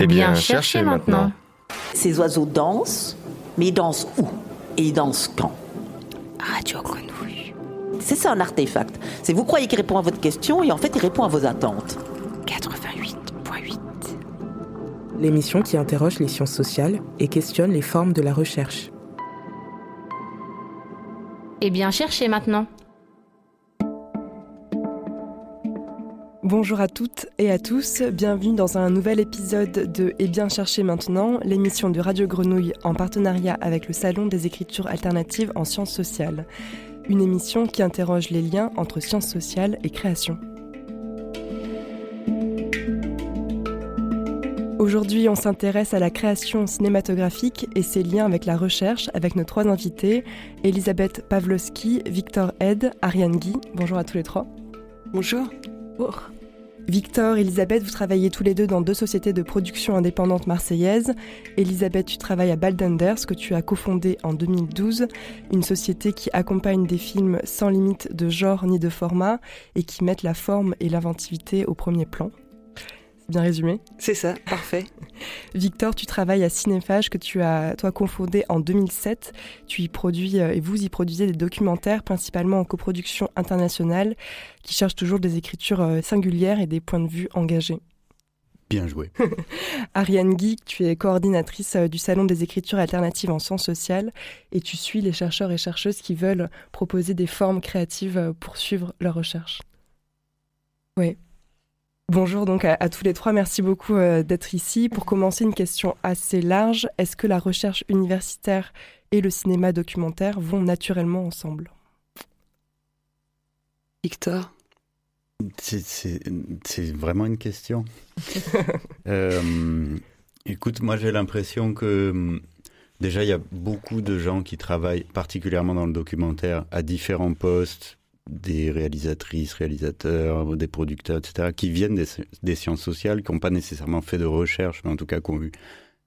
Eh bien, cherchez maintenant. Ces oiseaux dansent, mais ils dansent où? Et ils dansent quand? Radio Grenouille. C'est ça un artefact. C'est vous croyez qu'il répond à votre question et en fait il répond à vos attentes. 88.8. L'émission qui interroge les sciences sociales et questionne les formes de la recherche. Eh bien, cherchez maintenant. Bonjour à toutes et à tous, bienvenue dans un nouvel épisode de Eh bien chercher maintenant, l'émission de Radio Grenouille en partenariat avec le Salon des écritures alternatives en sciences sociales. Une émission qui interroge les liens entre sciences sociales et création. Aujourd'hui, on s'intéresse à la création cinématographique et ses liens avec la recherche avec nos trois invités, Elisabeth Pavlovski, Victor Ed, Ariane Guy. Bonjour à tous les trois. Bonjour. Bonjour. Victor, Elisabeth, vous travaillez tous les deux dans deux sociétés de production indépendantes marseillaises. Elisabeth, tu travailles à Baldenders, que tu as cofondé en 2012, une société qui accompagne des films sans limite de genre ni de format et qui mettent la forme et l'inventivité au premier plan. Bien résumé C'est ça, parfait. Victor, tu travailles à Cinéphage que tu as toi cofondé en 2007. Tu y produis euh, et vous y produisez des documentaires principalement en coproduction internationale qui cherchent toujours des écritures euh, singulières et des points de vue engagés. Bien joué. Ariane Guy, tu es coordinatrice euh, du Salon des écritures alternatives en sciences sociales et tu suis les chercheurs et chercheuses qui veulent proposer des formes créatives pour suivre leur recherche. Oui, Bonjour donc à, tous les trois, merci beaucoup euh, d'être ici. Pour commencer, une question assez large. Est-ce que la recherche universitaire et le cinéma documentaire vont naturellement ensemble? Victor? C'est vraiment une question. Euh, écoute, moi j'ai l'impression que déjà il y a beaucoup de gens qui travaillent particulièrement dans le documentaire à différents postes, des réalisatrices, réalisateurs, des producteurs, etc., qui viennent des, sciences sociales, qui n'ont pas nécessairement fait de recherche, mais en tout cas qui ont eu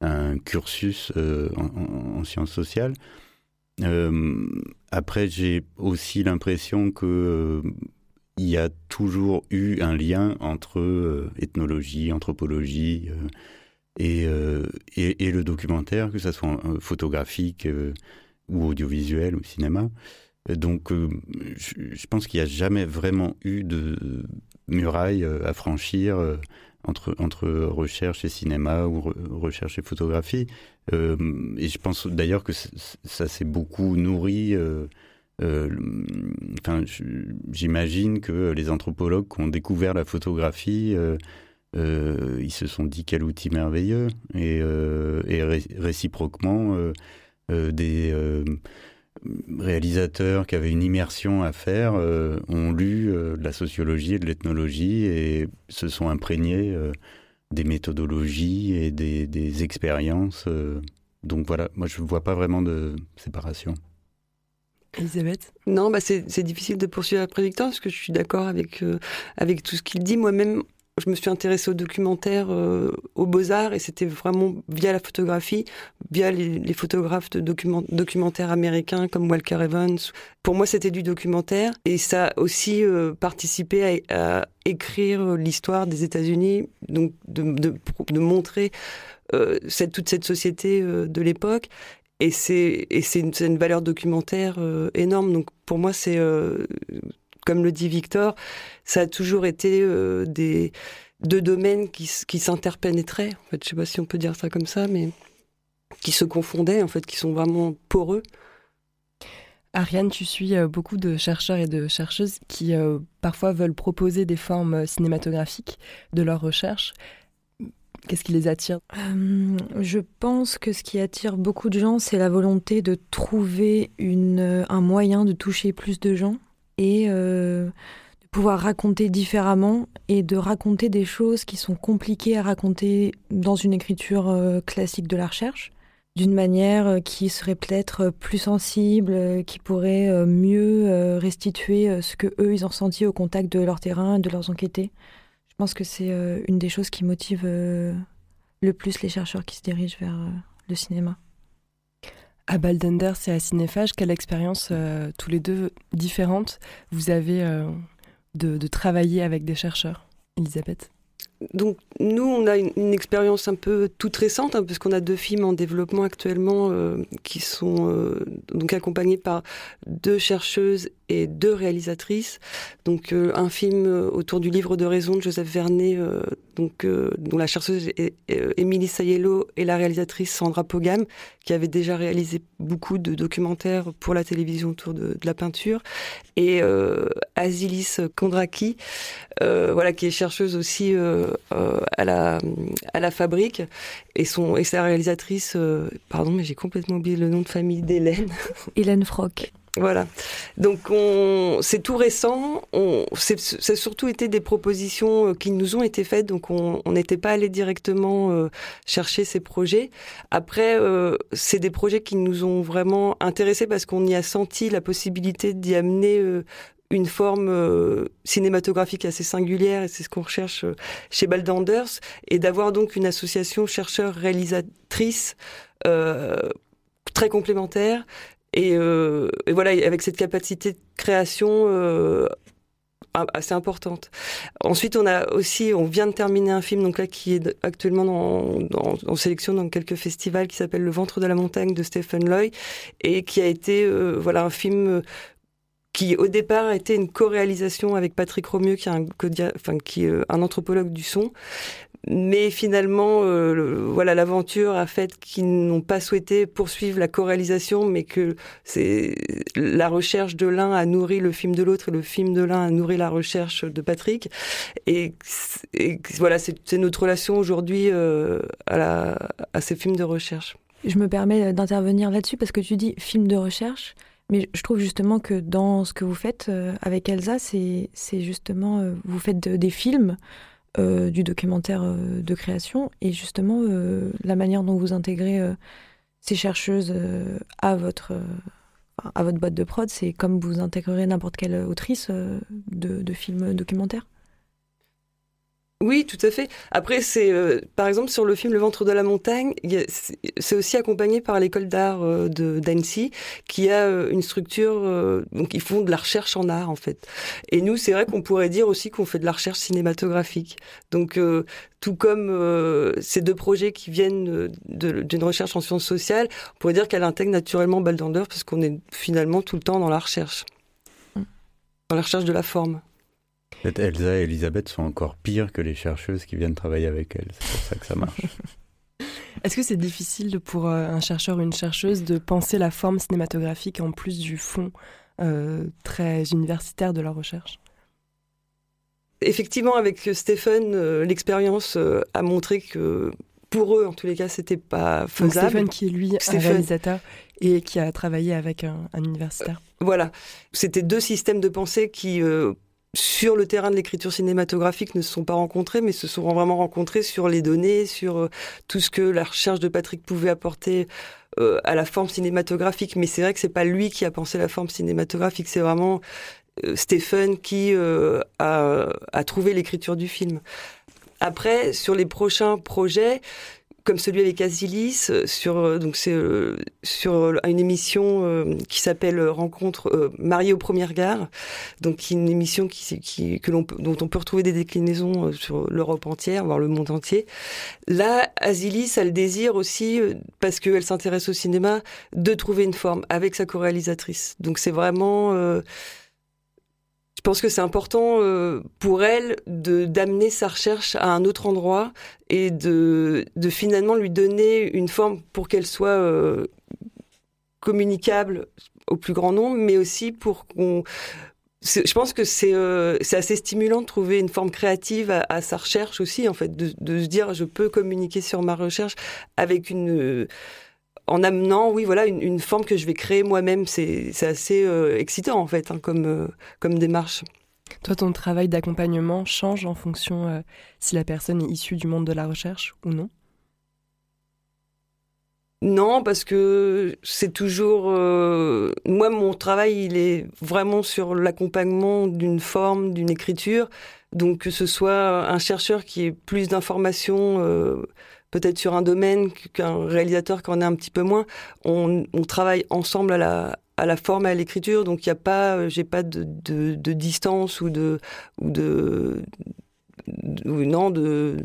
un cursus euh, en, sciences sociales. Euh, après, j'ai aussi l'impression que euh, il y a toujours eu un lien entre ethnologie, anthropologie et, et, le documentaire, que ce soit photographique ou audiovisuel ou cinéma. Donc, euh, je, pense qu'il n'y a jamais vraiment eu de muraille euh, à franchir euh, entre, entre recherche et cinéma ou recherche et photographie. et je pense d'ailleurs que ça s'est beaucoup nourri. j'imagine que les anthropologues qui ont découvert la photographie, ils se sont dit quel outil merveilleux. Et réciproquement, des réalisateurs qui avaient une immersion à faire euh, ont lu euh, de la sociologie et de l'ethnologie et se sont imprégnés euh, des méthodologies et des, expériences. donc voilà, moi je ne vois pas vraiment de séparation. Elisabeth? Non, bah c'est difficile de poursuivre après Victor parce que je suis d'accord avec, avec tout ce qu'il dit. Moi-même, je me suis intéressée au documentaire, euh, aux beaux-arts, et c'était vraiment via la photographie, via les, photographes de documentaires américains comme Walker Evans. Pour moi, c'était du documentaire, et ça a aussi euh, participé à, écrire l'histoire des États-Unis, donc de, de, montrer euh, cette, toute cette société de l'époque. Et c'est une, une, valeur documentaire énorme. Donc pour moi, c'est comme le dit Victor, ça a toujours été euh, des deux domaines qui, qui s'interpénétraient. En fait, je sais pas si on peut dire ça comme ça, mais qui se confondaient, en fait, qui sont vraiment poreux. Ariane, tu suis euh, beaucoup de chercheurs et de chercheuses qui euh, parfois veulent proposer des formes cinématographiques de leur recherche. Qu'est-ce qui les attire? Je pense que ce qui attire beaucoup de gens, c'est la volonté de trouver une, un moyen de toucher plus de gens et euh, de pouvoir raconter différemment et de raconter des choses qui sont compliquées à raconter dans une écriture euh, classique de la recherche d'une manière euh, qui serait peut-être plus sensible, qui pourrait mieux restituer ce que eux ils ont senti au contact de leur terrain, de leurs enquêtés. Je pense que c'est une des choses qui motive le plus les chercheurs qui se dirigent vers le cinéma. À Baldenders et à Cinéphage, quelle expérience euh, tous les deux différentes vous avez euh, de, travailler avec des chercheurs, Elisabeth? Donc nous, on a une, expérience un peu toute récente, hein, puisqu'on a deux films en développement actuellement euh, qui sont donc accompagnés par deux chercheuses et deux réalisatrices. Donc euh, un film autour du livre de raison de Joseph Vernet, donc dont la chercheuse Émilie Sayello et la réalisatrice Sandra Pogam, qui avait déjà réalisé beaucoup de documentaires pour la télévision autour de, de la peinture, et Asilis Kondraki, voilà, qui est chercheuse aussi à la, à la fabrique et, son, et sa réalisatrice, euh, pardon, mais j'ai complètement oublié le nom de famille d'Hélène. Hélène Frock. Voilà. Donc on, c'est tout récent. On, c'est, ça surtout été des propositions euh, qui nous ont été faites. Donc on n'était pas allé directement euh, chercher ces projets. Après, c'est des projets qui nous ont vraiment intéressés parce qu'on y a senti la possibilité d'y amener une forme euh, cinématographique assez singulière, et c'est ce qu'on recherche euh, chez Baldanders, et d'avoir donc une association chercheurs-réalisatrices euh, très complémentaire, et, voilà, avec cette capacité de création assez importante. Ensuite, on a aussi, on vient de terminer un film, donc là, qui est actuellement en sélection dans quelques festivals, qui s'appelle Le ventre de la montagne de Stephen Loy, et qui a été, voilà, un film qui au départ était une co-réalisation avec Patrick Romieux, qui est un anthropologue du son. Mais finalement, euh, voilà, l'aventure a fait qu'ils n'ont pas souhaité poursuivre la co-réalisation, mais que c'est la recherche de l'un a nourri le film de l'autre et le film de l'un a nourri la recherche de Patrick. Et, voilà, c'est notre relation aujourd'hui euh, à, ces films de recherche. Je me permets d'intervenir là-dessus parce que tu dis film de recherche. Mais je trouve justement que dans ce que vous faites euh, avec Elsa, c'est justement, vous faites des films, euh, du documentaire de création, et justement, la manière dont vous intégrez ces chercheuses à votre à votre boîte de prod, c'est comme vous intégrerez n'importe quelle autrice de, de films documentaires? Oui, tout à fait. Après, c'est euh, par exemple sur le film Le ventre de la montagne, c'est aussi accompagné par l'école d'art euh, de d'Annecy, qui a euh, une structure. donc, ils font de la recherche en art en fait. Et nous, c'est vrai qu'on pourrait dire aussi qu'on fait de la recherche cinématographique. Donc, tout comme ces deux projets qui viennent d'une recherche en sciences sociales, on pourrait dire qu'elle intègre naturellement Baldander parce qu'on est finalement tout le temps dans la recherche, mm. dans la recherche de la forme. Peut-être Elsa et Elisabeth sont encore pires que les chercheuses qui viennent travailler avec elles. C'est pour ça que ça marche. Est-ce que c'est difficile pour euh, un chercheur ou une chercheuse de penser la forme cinématographique en plus du fond euh, très universitaire de leur recherche? Effectivement, avec Stéphane, euh, l'expérience a montré que pour eux, en tous les cas, c'était pas faisable. Stéphane, qui est lui un réalisateur et qui a travaillé avec un, universitaire. Voilà, c'était deux systèmes de pensée qui, sur le terrain de l'écriture cinématographique ne se sont pas rencontrés, mais se sont vraiment rencontrés sur les données, sur euh, tout ce que la recherche de Patrick pouvait apporter euh, à la forme cinématographique. Mais c'est vrai que c'est pas lui qui a pensé la forme cinématographique, c'est vraiment euh, Stephen qui a, a trouvé l'écriture du film. Après, sur les prochains projets, comme celui avec Asilis euh, sur euh, donc c'est euh, sur une émission qui s'appelle Rencontre mariée au premier regard donc une émission qui, qui que l'on dont on peut retrouver des déclinaisons sur l'Europe entière voire le monde entier. Là Asilis a le désir aussi parce qu'elle s'intéresse au cinéma de trouver une forme avec sa co-réalisatrice. Donc c'est vraiment pense que c'est important euh, pour elle de d'amener sa recherche à un autre endroit et de, de finalement lui donner une forme pour qu'elle soit euh, communicable au plus grand nombre, mais aussi pour qu'on je pense que c'est euh, assez stimulant de trouver une forme créative à, à sa recherche aussi, en fait, de, de, se dire je peux communiquer sur ma recherche avec une en amenant, oui, voilà, une, forme que je vais créer moi-même. C'est assez euh, excitant, en fait, hein, comme, euh, comme démarche. Toi, ton travail d'accompagnement change en fonction euh, si la personne est issue du monde de la recherche ou non? Non, parce que c'est toujours... moi, mon travail, il est vraiment sur l'accompagnement d'une forme, d'une écriture. Donc, que ce soit un chercheur qui ait plus d'informations peut-être sur un domaine qu'un réalisateur qui en est un petit peu moins. On, travaille ensemble à la, à la forme et à l'écriture, donc il n'y a pas, euh, j'ai pas de, de, distance ou de, ou de non, de,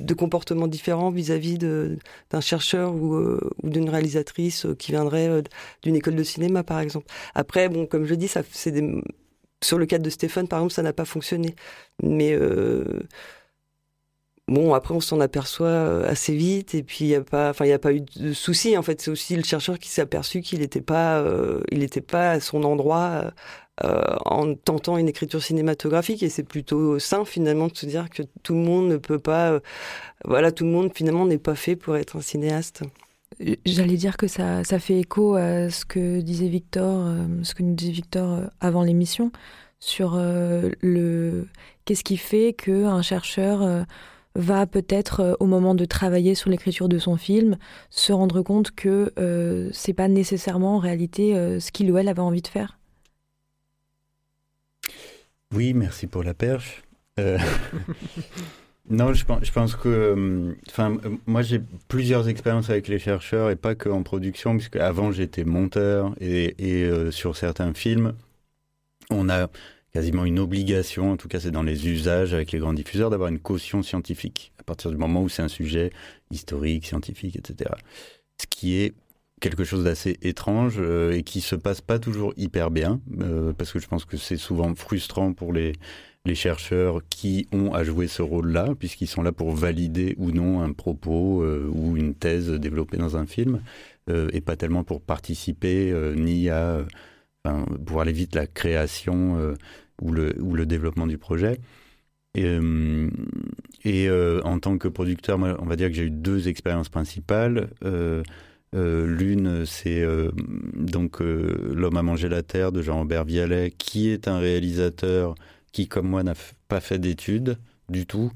de comportements différents vis-à-vis d'un chercheur ou, euh, ou d'une réalisatrice qui viendrait d'une école de cinéma, par exemple. Après, bon, comme je dis, c'est sur le cadre de Stéphane, par exemple, ça n'a pas fonctionné. Mais Bon, après, on s'en aperçoit euh, assez vite, et puis il n'y a pas, enfin, il a pas eu de souci. En fait, c'est aussi le chercheur qui s'est aperçu qu'il n'était pas, euh, il n'était pas à son endroit euh, en tentant une écriture cinématographique. Et c'est plutôt sain finalement de se dire que tout le monde ne peut pas, voilà, tout le monde finalement n'est pas fait pour être un cinéaste. J'allais dire que ça, ça fait écho à ce que disait Victor, ce que nous disait Victor avant l'émission sur le qu'est-ce qui fait qu'un chercheur va peut-être, euh, au moment de travailler sur l'écriture de son film, se rendre compte que euh, c'est pas nécessairement en réalité euh, ce qu'il ou elle avait envie de faire. Oui, merci pour la perche. non, je pense, que, enfin, moi j'ai plusieurs expériences avec les chercheurs et pas que en production, puisque avant j'étais monteur et sur certains films, on a quasiment une obligation, en tout cas c'est dans les usages avec les grands diffuseurs, d'avoir une caution scientifique, à partir du moment où c'est un sujet historique, scientifique, etc. Ce qui est quelque chose d'assez étrange euh, et qui se passe pas toujours hyper bien, euh, parce que je pense que c'est souvent frustrant pour les, chercheurs qui ont à jouer ce rôle-là, puisqu'ils sont là pour valider ou non un propos euh, ou une thèse développée dans un film, et pas tellement pour participer ni à pouvoir aller vite la création ou le, ou le développement du projet. Et, euh, euh, en tant que producteur, on va dire que j'ai eu deux expériences principales. Euh, l'une, c'est donc L'homme a mangé la terre de Jean-Robert Vialet, qui est un réalisateur qui, comme moi, n'a pas fait d'études du tout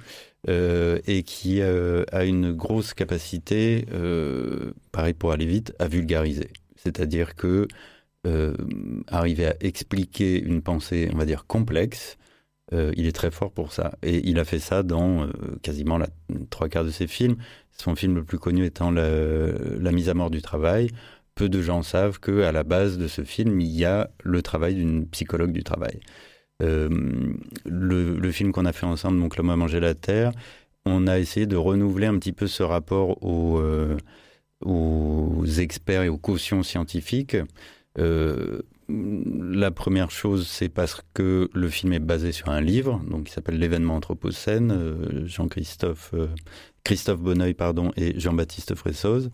et qui a une grosse capacité, pareil pour aller vite, à vulgariser. C'est-à-dire que euh, arriver à expliquer une pensée, on va dire, complexe, euh, il est très fort pour ça. Et il a fait ça dans euh, quasiment la trois quarts de ses films. Son film le plus connu étant la, mise à mort du travail. Peu de gens savent que à la base de ce film, il y a le travail d'une psychologue du travail. le, film qu'on a fait ensemble, donc L'homme a mangé la terre, on a essayé de renouveler un petit peu ce rapport aux, aux experts et aux cautions scientifiques. Euh, la première chose, c'est parce que le film est basé sur un livre, donc qui s'appelle L'événement Anthropocène, euh, Jean-Christophe euh, Christophe Bonneuil pardon, et Jean-Baptiste Fressoz,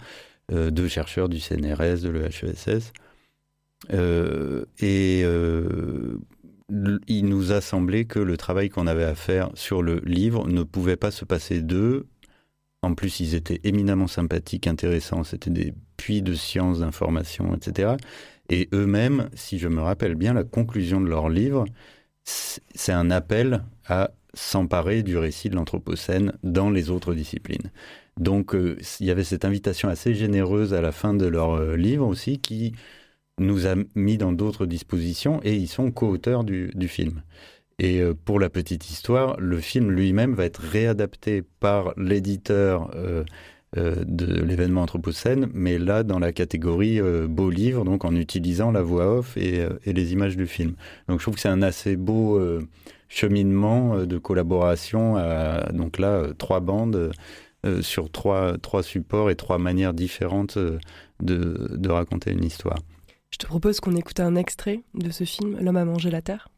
deux chercheurs du CNRS, de l'EHESS. et il nous a semblé que le travail qu'on avait à faire sur le livre ne pouvait pas se passer d'eux. En plus, ils étaient éminemment sympathiques, intéressants, c'était des puits de sciences, d'information, etc. Et eux-mêmes, si je me rappelle bien, la conclusion de leur livre, c'est un appel à s'emparer du récit de l'Anthropocène dans les autres disciplines. Donc euh, il y avait cette invitation assez généreuse à la fin de leur euh, livre aussi qui nous a mis dans d'autres dispositions et ils sont co-auteurs du, film. Et euh, pour la petite histoire, le film lui-même va être réadapté par l'éditeur de l'événement Anthropocène, mais là dans la catégorie euh, beau livre, donc en utilisant la voix off euh, et, les images du film. Donc je trouve que c'est un assez beau cheminement de collaboration. À, donc là, trois bandes sur trois, trois supports et trois manières différentes de, de raconter une histoire. Je te propose qu'on écoute un extrait de ce film, L'homme a mangé la terre.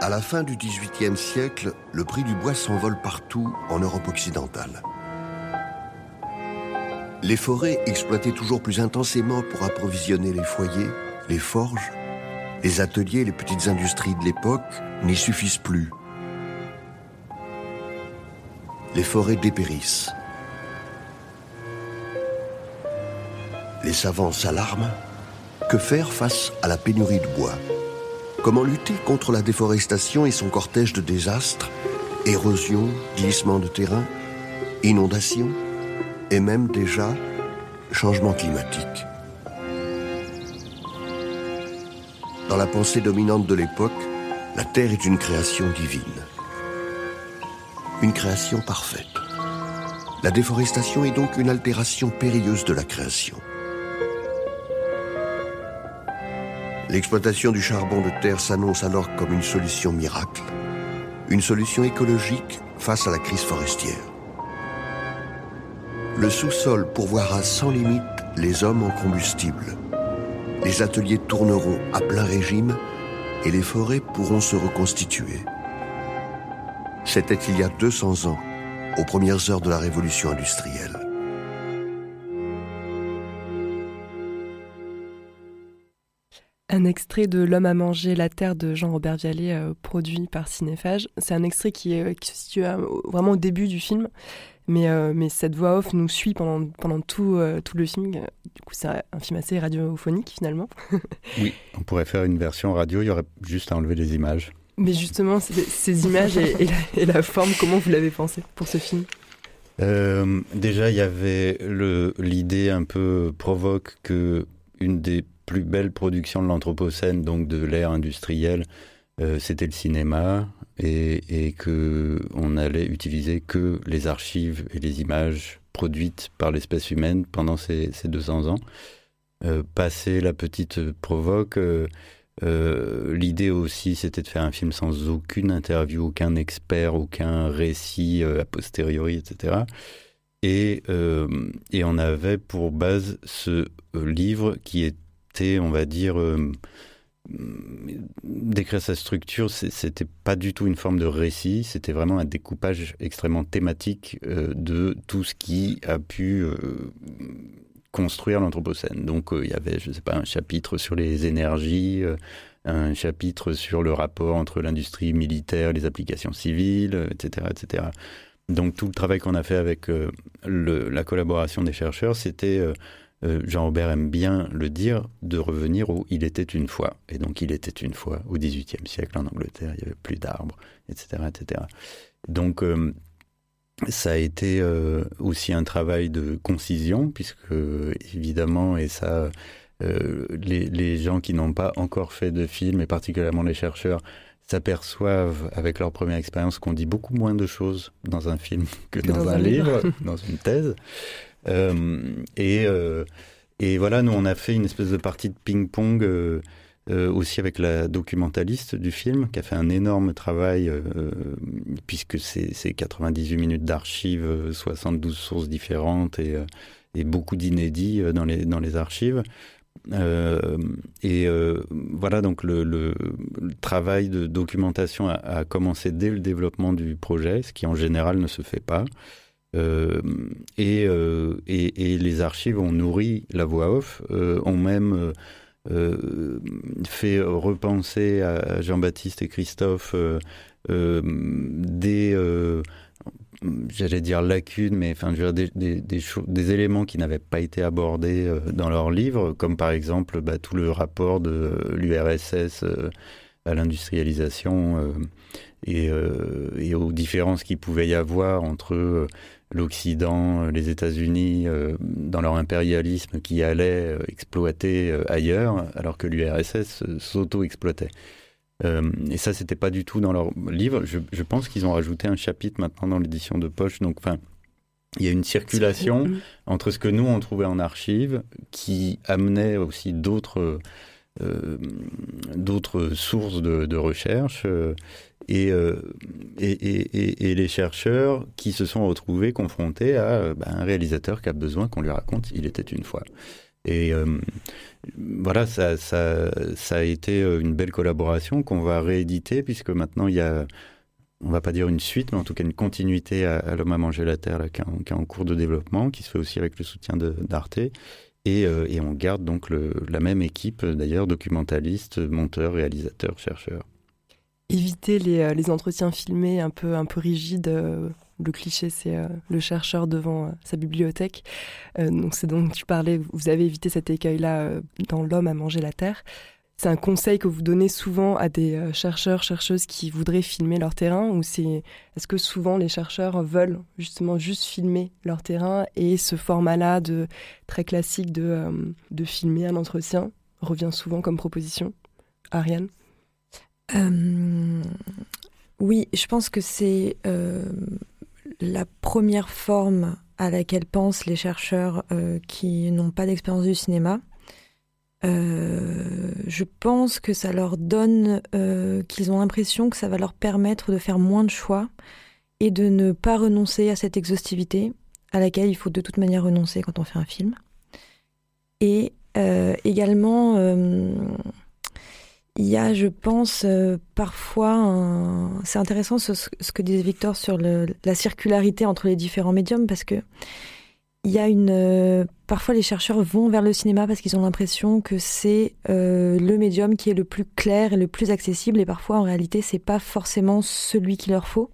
À la fin du XVIIIe siècle, le prix du bois s'envole partout en Europe occidentale. Les forêts, exploitées toujours plus intensément pour approvisionner les foyers, les forges, les ateliers, les petites industries de l'époque, n'y suffisent plus. Les forêts dépérissent. Les savants s'alarment. Que faire face à la pénurie de bois? Comment lutter contre la déforestation et son cortège de désastres? Érosion, glissement de terrain, inondations et même déjà changement climatique. Dans la pensée dominante de l'époque, la Terre est une création divine. Une création parfaite. La déforestation est donc une altération périlleuse de la création. L'exploitation du charbon de terre s'annonce alors comme une solution miracle. une solution écologique face à la crise forestière. Le sous-sol pourvoira sans limite les hommes en combustible. Les ateliers tourneront à plein régime et les forêts pourront se reconstituer. C'était il y a 200 ans, aux premières heures de la révolution industrielle. Un extrait de L'homme a mangé la terre de Jean-Robert Vialet, euh, produit par Cinéphage. C'est un extrait qui, qui se situe euh, vraiment au début du film, mais, euh, mais cette voix off nous suit pendant, pendant tout, tout le film. Du coup, c'est un film assez radiophonique finalement. oui, on pourrait faire une version radio, il y aurait juste à enlever les images. Mais justement, ces images et, et, la, forme, comment vous l'avez pensé pour ce film? Déjà, il y avait l'idée un peu provoque que une des plus belle production de l'Anthropocène, donc de l'ère industrielle, euh, c'était le cinéma et, et que on allait utiliser que les archives et les images produites par l'espèce humaine pendant ces, ces 200 ans. Euh, passer la petite provoque, euh, euh, l'idée aussi c'était de faire un film sans aucune interview, aucun expert, aucun récit a posteriori, etc. Et, et on avait pour base ce livre qui est on va dire, décrire sa structure, c'était pas du tout une forme de récit, c'était vraiment un découpage extrêmement thématique euh, de tout ce qui a pu euh, construire l'Anthropocène. Donc il y avait, je sais pas, un chapitre sur les énergies, un chapitre sur le rapport entre l'industrie militaire, les applications civiles, etc., etc. Donc tout le travail qu'on a fait avec la collaboration des chercheurs, c'était euh, Jean-Robert aime bien le dire, de revenir où il était une fois. Et donc il était une fois au XVIIIe siècle en Angleterre, il n'y avait plus d'arbres, etc., etc. Donc euh, ça a été euh, aussi un travail de concision, puisque évidemment, et ça, les, les, gens qui n'ont pas encore fait de film, et particulièrement les chercheurs, s'aperçoivent avec leur première expérience qu'on dit beaucoup moins de choses dans un film que, dans, un, livre dans une thèse. Euh, et, euh, et voilà, nous, on a fait une espèce de partie de ping-pong. Euh, aussi avec la documentaliste du film, qui a fait un énorme travail, puisque c'est 98 minutes d'archives, 72 sources différentes et, et beaucoup d'inédits dans les, dans les archives. Et voilà, donc le, travail de documentation a, commencé dès le développement du projet, ce qui en général ne se fait pas. Euh, euh, et, et, les archives ont nourri la voix off, euh, ont même fait repenser à Jean-Baptiste et Christophe des j'allais dire lacunes, mais enfin, des, des, éléments qui n'avaient pas été abordés dans leur livre, comme par exemple bah, tout le rapport de l'URSS à l'industrialisation et, et, aux différences qu'il pouvait y avoir entre l'Occident, euh, les États-Unis, euh, dans leur impérialisme qui allait euh, exploiter ailleurs, alors que l'URSS s'auto-exploitait. Et ça, c'était pas du tout dans leur livre. Je, pense qu'ils ont rajouté un chapitre maintenant dans l'édition de poche. Donc, enfin, il y a une circulation entre ce que nous on trouvait en archives, qui amenait aussi d'autres d'autres sources de, de recherche euh, et, et, et, les chercheurs qui se sont retrouvés confrontés à euh, bah, un réalisateur qui a besoin qu'on lui raconte il était une fois. Et euh, voilà, ça, a été une belle collaboration qu'on va rééditer puisque maintenant il y a, on va pas dire une suite, mais en tout cas une continuité à, L'homme a mangé la terre qui, est en, cours de développement, qui se fait aussi avec le soutien d'Arte. Et, et, on garde donc la même équipe, d'ailleurs, documentaliste, monteur, réalisateur, chercheur éviter les, euh, les, entretiens filmés un peu, un peu rigides. Euh, le cliché, c'est euh, le chercheur devant sa bibliothèque. donc, c'est donc tu parlais, vous avez évité cet écueil-là dans L'homme à manger la terre. C'est un conseil que vous donnez souvent à des chercheurs, chercheuses qui voudraient filmer leur terrain ou c'est est-ce que souvent les chercheurs veulent justement juste filmer leur terrain et ce format-là de très classique de, de filmer un entretien revient souvent comme proposition? Ariane? Euh, oui, je pense que c'est euh, la première forme à laquelle pensent les chercheurs euh, qui n'ont pas d'expérience du cinéma. euh, je pense que ça leur donne, euh, qu'ils ont l'impression que ça va leur permettre de faire moins de choix et de ne pas renoncer à cette exhaustivité à laquelle il faut de toute manière renoncer quand on fait un film. Et également, il y a, je pense, parfois, c'est intéressant ce, que disait Victor sur la circularité entre les différents médiums parce que il y a une. Euh, parfois, les chercheurs vont vers le cinéma parce qu'ils ont l'impression que c'est euh, le médium qui est le plus clair et le plus accessible, et parfois, en réalité, c'est pas forcément celui qu'il leur faut.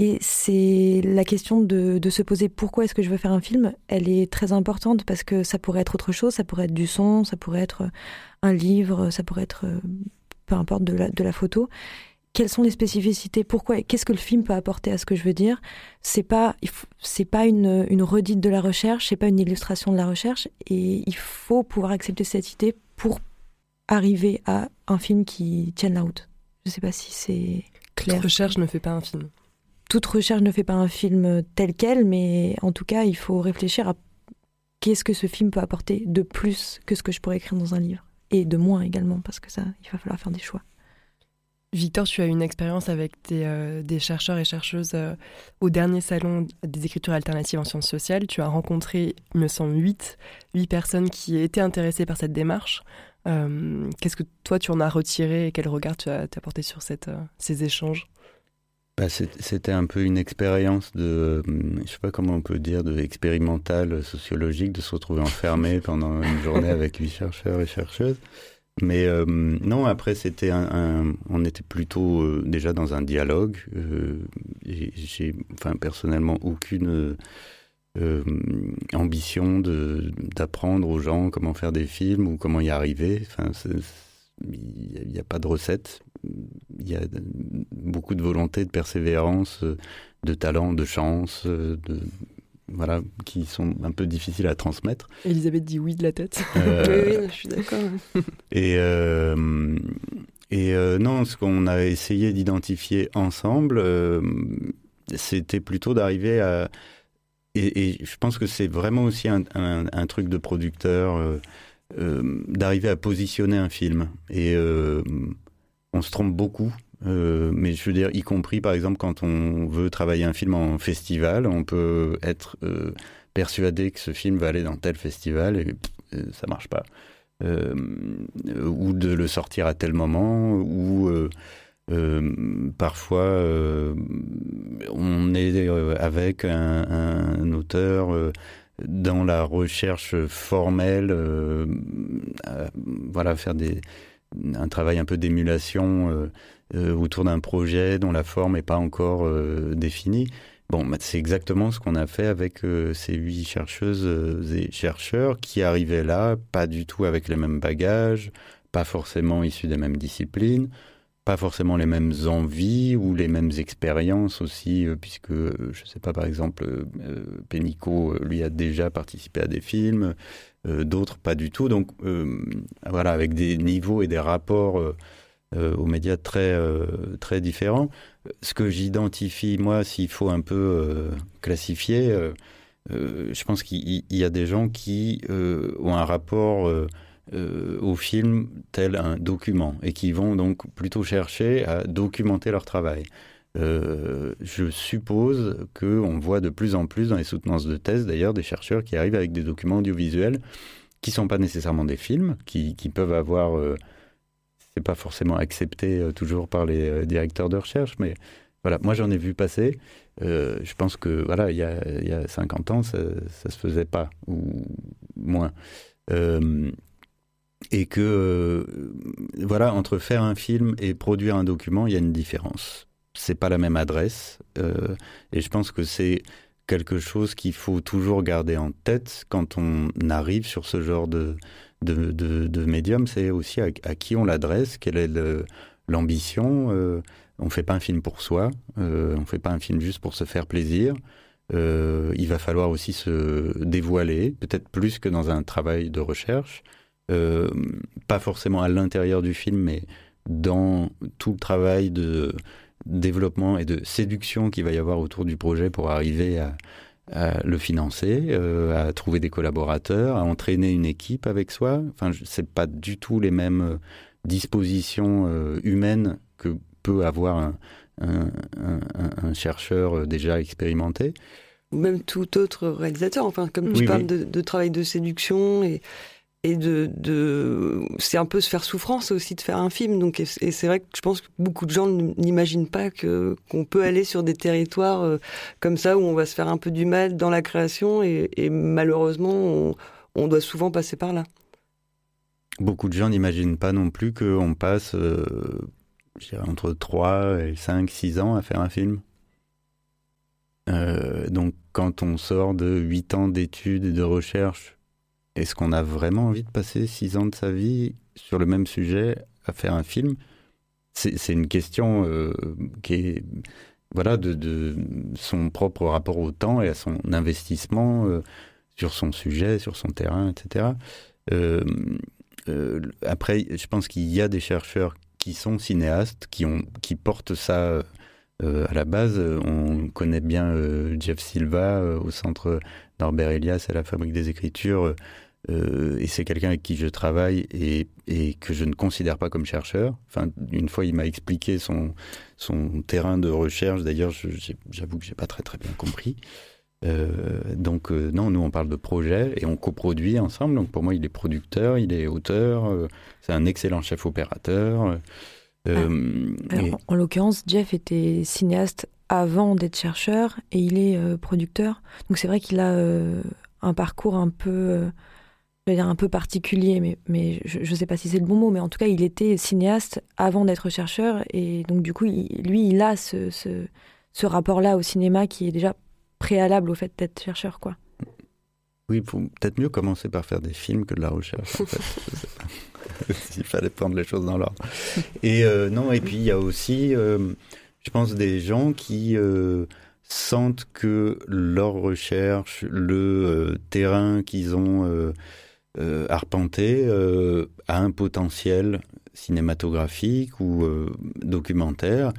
Et c'est la question de, de, se poser pourquoi est-ce que je veux faire un film, elle est très importante parce que ça pourrait être autre chose, ça pourrait être du son, ça pourrait être un livre, ça pourrait être euh, peu importe de la, de la photo quelles sont les spécificités, pourquoi, qu'est-ce que le film peut apporter à ce que je veux dire? C'est pas, c'est pas une, une redite de la recherche, c'est pas une illustration de la recherche, et il faut pouvoir accepter cette idée pour arriver à un film qui tienne la route. Je sais pas si c'est clair. Toute recherche ne fait pas un film. Toute recherche ne fait pas un film tel quel, mais en tout cas, il faut réfléchir à qu'est-ce que ce film peut apporter de plus que ce que je pourrais écrire dans un livre, et de moins également, parce que ça, il va falloir faire des choix. Victor, tu as une expérience avec euh, des, chercheurs et chercheuses euh, au dernier salon des écritures alternatives en sciences sociales. Tu as rencontré, il me semble, huit, personnes qui étaient intéressées par cette démarche. Euh, qu'est-ce que toi, tu en as retiré et quel regard tu as, apporté sur cette, ces échanges? Bah, C'était un peu une expérience de, je sais pas comment on peut dire, de expérimentale sociologique, de se retrouver enfermé pendant une journée avec huit chercheurs et chercheuses. Mais euh, non, après, c'était un, on était plutôt euh, déjà dans un dialogue. Euh, j'ai, enfin, personnellement, aucune ambition de, d'apprendre aux gens comment faire des films ou comment y arriver. Enfin, il n'y a, pas de recette. Il y a beaucoup de volonté, de persévérance, de talent, de chance, de, voilà, qui sont un peu difficiles à transmettre. Elisabeth dit oui de la tête. Euh, oui, je suis d'accord. et euh, et euh, non, ce qu'on a essayé d'identifier ensemble, c'était plutôt d'arriver à... Et, je pense que c'est vraiment aussi un, un, truc de producteur, d'arriver à positionner un film. Et on se trompe beaucoup euh, mais je veux dire, y compris par exemple quand on veut travailler un film en festival, on peut être euh, persuadé que ce film va aller dans tel festival et ça euh, ça marche pas. ou de le sortir à tel moment, ou parfois on est avec un, auteur dans la recherche formelle, voilà, faire des, un travail un peu d'émulation euh, autour d'un projet dont la forme n'est pas encore euh, définie. Bon, bah, c'est exactement ce qu'on a fait avec euh, ces huit chercheuses et chercheurs qui arrivaient là, pas du tout avec les mêmes bagages, pas forcément issus des mêmes disciplines, pas forcément les mêmes envies ou les mêmes expériences aussi, puisque, je ne sais pas, par exemple, Pénicaud, lui, a déjà participé à des films, d'autres pas du tout. Donc, voilà, avec des niveaux et des rapports euh, aux médias très, euh, très différents. Ce que j'identifie, moi, s'il faut un peu euh, classifier, je pense qu'il y a des gens qui ont un rapport au film tel un document et qui vont donc plutôt chercher à documenter leur travail. Je suppose qu'on voit de plus en plus dans les soutenances de thèse, d'ailleurs, des chercheurs qui arrivent avec des documents audiovisuels qui ne sont pas nécessairement des films, qui, peuvent avoir c'est pas forcément accepté euh, toujours par les euh, directeurs de recherche, mais voilà, moi j'en ai vu passer. Euh, je pense que voilà, il y a, il y a 50 ans, ça, ça se faisait pas ou moins. et que voilà, entre faire un film et produire un document, il y a une différence. C'est pas la même adresse, et je pense que c'est quelque chose qu'il faut toujours garder en tête quand on arrive sur ce genre de, de, de, médium, c'est aussi à, qui on l'adresse, quelle est l'ambition. Euh, on fait pas un film pour soi, euh, on fait pas un film juste pour se faire plaisir. Euh, il va falloir aussi se dévoiler, peut-être plus que dans un travail de recherche, pas forcément à l'intérieur du film, mais dans tout le travail de développement et de séduction qu'il va y avoir autour du projet pour arriver à, à le financer, euh, à trouver des collaborateurs, à entraîner une équipe avec soi. Enfin, c'est pas du tout les mêmes euh, dispositions euh, humaines que peut avoir un, un, un, un chercheur déjà expérimenté. Ou même tout autre réalisateur. Enfin, comme tu Oui, parles oui. de, de travail de séduction et, et de, de c'est un peu se faire souffrance aussi de faire un film. Donc, et, c'est vrai que je pense que beaucoup de gens n'imaginent pas qu'on peut aller sur des territoires euh, comme ça où on va se faire un peu du mal dans la création et, malheureusement on, doit souvent passer par là. Beaucoup de gens n'imaginent pas non plus qu'on passe euh, entre 3 et 5, 6 ans à faire un film. Euh, donc quand on sort de 8 ans d'études et de recherche, est-ce qu'on a vraiment envie de passer 6 ans de sa vie sur le même sujet à faire un film? C'est une question euh, qui est voilà, de, son propre rapport au temps et à son investissement euh, sur son sujet, sur son terrain, etc. Euh, après, je pense qu'il y a des chercheurs qui sont cinéastes, qui, portent ça à la base. On connaît bien Jeff Silva au centre Norbert Elias à la Fabrique des Écritures. Euh, et c'est quelqu'un avec qui je travaille et, et que je ne considère pas comme chercheur. Enfin, une fois, il m'a expliqué son, son terrain de recherche. D'ailleurs, j'avoue que j'ai pas très très bien compris. Euh, donc euh, non, nous on parle de projet et on coproduit ensemble. Donc pour moi, il est producteur, il est auteur, c'est un excellent chef opérateur. et- En l'occurrence, Jeff était cinéaste avant d'être chercheur et il est producteur. Donc c'est vrai qu'il a un parcours un peu, je vais dire un peu particulier, mais, mais je ne sais pas si c'est le bon mot, mais en tout cas, il était cinéaste avant d'être chercheur et donc du coup, il- lui, il a ce, ce, ce rapport-là au cinéma qui est déjà préalable au fait d'être chercheur, quoi. Oui, peut-être mieux commencer par faire des films que de la recherche, en fait. S'il fallait prendre les choses dans l'ordre. Et euh, non, et puis il y a aussi, euh, je pense, des gens qui euh, sentent que leur recherche, le terrain qu'ils ont euh, arpenté, euh, a un potentiel cinématographique ou euh, documentaire,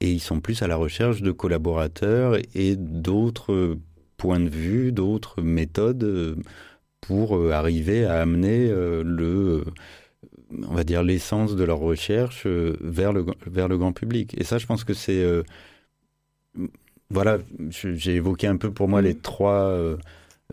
et ils sont plus à la recherche de collaborateurs et d'autres points de vue, d'autres méthodes euh, pour euh, arriver à amener le, on va dire l'essence de leur recherche vers le vers le grand public. Et ça, je pense que c'est voilà, j'ai évoqué un peu pour moi les trois,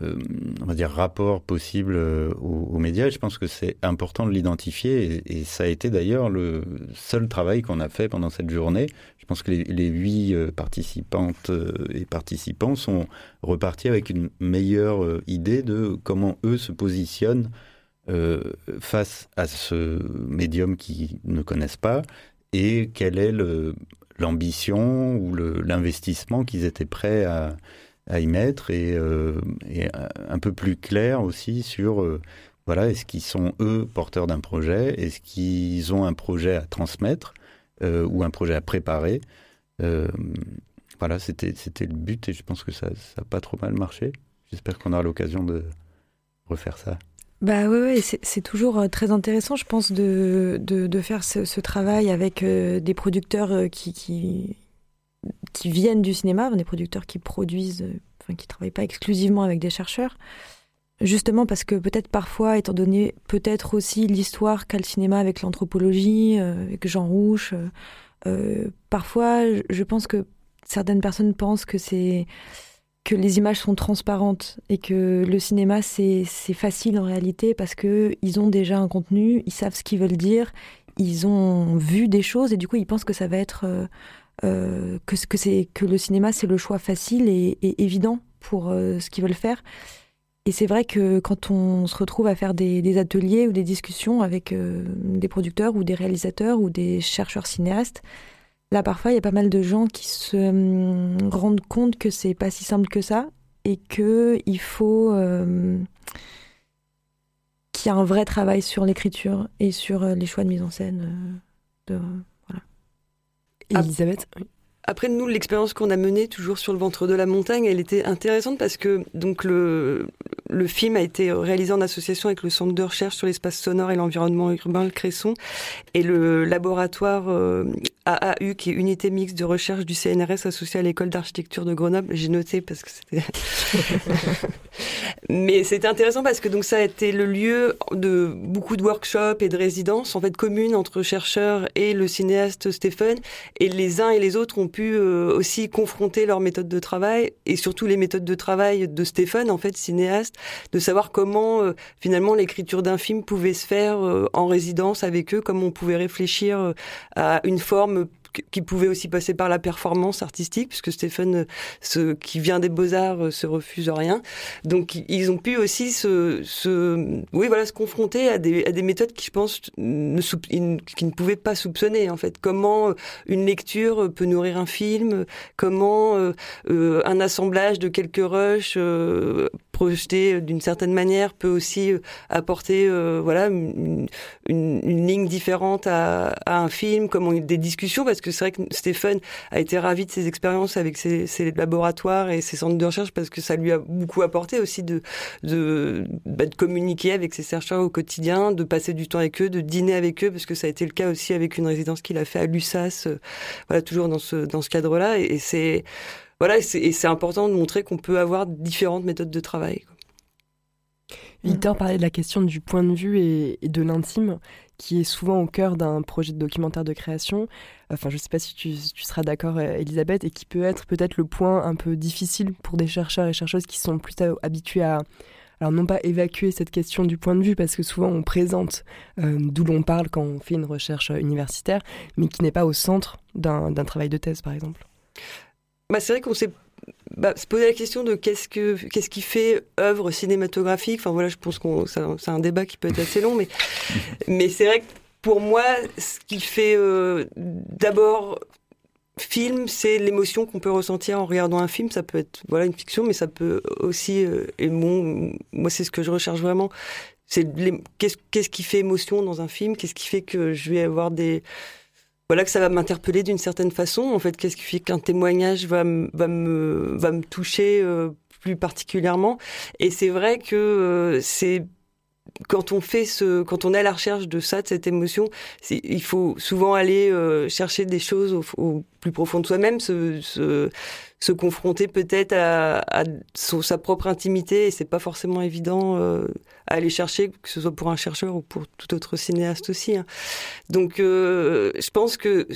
euh, on va dire rapports possibles euh, aux, médias. Je pense que c'est important de l'identifier et, ça a été d'ailleurs le seul travail qu'on a fait pendant cette journée. Je pense que les, huit euh, participantes et participants sont repartis avec une meilleure idée de comment eux se positionnent face à ce médium qu'ils ne connaissent pas et quelle est l'ambition ou l'investissement qu'ils étaient prêts à, à y mettre et, euh, et un peu plus clair aussi sur euh, voilà est-ce qu'ils sont eux porteurs d'un projet? Est-ce qu'ils ont un projet à transmettre euh, ou un projet à préparer? Euh, voilà c'était c'était le but et je pense que ça ça a pas trop mal marché. J'espère qu'on aura l'occasion de refaire ça. Bah ouais, c'est toujours euh, très intéressant, je pense, de, de, faire ce, travail avec euh, des producteurs euh, qui, qui viennent du cinéma, des producteurs qui produisent, euh, enfin qui travaillent pas exclusivement avec des chercheurs. Justement parce que peut-être parfois, étant donné peut-être aussi l'histoire qu'a le cinéma avec l'anthropologie, euh, avec Jean Rouche, euh, parfois je- pense que certaines personnes pensent que c'est que les images sont transparentes et que le cinéma c'est facile en réalité parce que ils ont déjà un contenu, ils savent ce qu'ils veulent dire, ils ont vu des choses et du coup ils pensent que ça va être euh, que ce- que c'est que le cinéma c'est le choix facile et, évident pour euh, ce qu'ils veulent faire. Et c'est vrai que quand on se retrouve à faire des, ateliers ou des discussions avec euh, des producteurs ou des réalisateurs ou des chercheurs cinéastes, Là, parfois, il y a pas mal de gens qui se hum, rendent compte que c'est pas si simple que ça et que il faut euh, qu'il y a un vrai travail sur l'écriture et sur les choix de mise en scène. Elisabeth Après, nous, l'expérience qu'on a menée toujours sur le ventre de la montagne, elle était intéressante parce que donc le, le film a été réalisé en association avec le Centre de recherche sur l'espace sonore et l'environnement urbain, le Cresson, et le laboratoire AAU, qui est unité mixte de recherche du CNRS associé à l'école d'architecture de Grenoble. J'ai noté parce que c'était. Mais c'était intéressant parce que donc ça a été le lieu de beaucoup de workshops et de résidences en fait communes entre chercheurs et le cinéaste Stéphane. Et les uns et les autres ont pu euh, aussi confronter leurs méthodes de travail et surtout les méthodes de travail de Stéphane en fait cinéaste, de savoir comment euh, finalement l'écriture d'un film pouvait se faire euh, en résidence avec eux, comment on pouvait réfléchir à une forme qui pouvait aussi passer par la performance artistique, puisque Stéphane, ce, qui vient des beaux-arts, euh, se refuse rien. Donc ils ont pu aussi se, oui, voilà, se confronter à des, méthodes qui, je pense, ne, qui ne pouvaient pas soupçonner, en fait. Comment euh, une lecture peut nourrir un film, comment euh, un assemblage de quelques rushs projeté d'une certaine manière peut aussi apporter voilà une, ligne différente à, à, un film, comme des discussions, parce que c'est vrai que Stéphane a été ravi de ses expériences avec ses, laboratoires et ses centres de recherche parce que ça lui a beaucoup apporté aussi bah, de communiquer avec ses chercheurs au quotidien, de passer du temps avec eux, de dîner avec eux, parce que ça a été le cas aussi avec une résidence qu'il a fait à l'USAS, euh, voilà, toujours dans ce, cadre-là. Et, c'est voilà, et c'est important de montrer qu'on peut avoir différentes méthodes de travail. Victor parlait de la question du point de vue et de l'intime qui est souvent au cœur d'un projet de documentaire de création. Enfin, je ne sais pas si tu, seras d'accord, euh, Elisabeth, et qui peut être peut-être le point un peu difficile pour des chercheurs et chercheuses qui sont plutôt habitués à, alors non pas évacuer cette question du point de vue, parce que souvent on présente euh, d'où l'on parle quand on fait une recherche euh, universitaire, mais qui n'est pas au centre d'un travail de thèse, par exemple. Bah, c'est vrai qu'on s'est bah, se poser la question de qu'est-ce que qu'est-ce qui fait œuvre cinématographique. Enfin voilà, je pense qu'on c'est un débat qui peut être assez long, mais mais c'est vrai que pour moi, ce qui fait euh, d'abord film, c'est l'émotion qu'on peut ressentir en regardant un film. Ça peut être voilà une fiction, mais ça peut aussi euh, et bon, moi c'est ce que je recherche vraiment. C'est qu'est-ce qu'est-ce qui fait émotion dans un film? Qu'est-ce qui fait que je vais avoir des voilà que ça va m'interpeller d'une certaine façon. En fait, qu'est-ce qui fait qu'un témoignage va, va, me, va me toucher euh, plus particulièrement? Et c'est vrai que euh, c'est quand on fait ce, quand on est à la recherche de ça, de cette émotion, il faut souvent aller euh, chercher des choses au, plus profond de soi-même, se, confronter peut-être à, sa propre intimité, et c'est pas forcément évident euh, à aller chercher, que ce soit pour un chercheur ou pour tout autre cinéaste aussi. Hein. Donc, euh, je pense que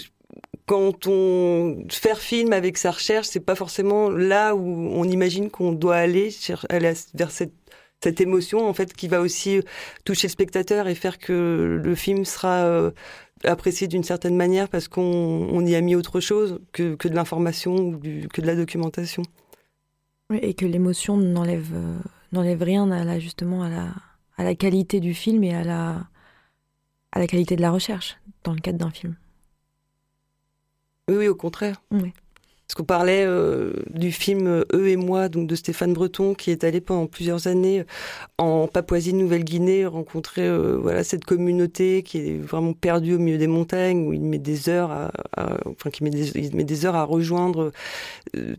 quand on faire film avec sa recherche, c'est pas forcément là où on imagine qu'on doit aller vers cette cette émotion en fait qui va aussi euh, toucher le spectateur et faire que le film sera euh, apprécié d'une certaine manière parce qu'on y a mis autre chose que, que de l'information ou que de la documentation. Oui, et que l'émotion n'enlève euh, n'enlève rien à la, justement à la, à la qualité du film et à la, à la qualité de la recherche dans le cadre d'un film. Oui, oui, au contraire. Oui. Parce qu'on parlait euh, du film euh, Eux et moi, donc de Stéphane Breton, qui est allé pendant plusieurs années en Papouasie-Nouvelle-Guinée rencontrer euh, voilà cette communauté qui est vraiment perdue au milieu des montagnes, où il met des heures à, enfin qui met des, il met des heures à rejoindre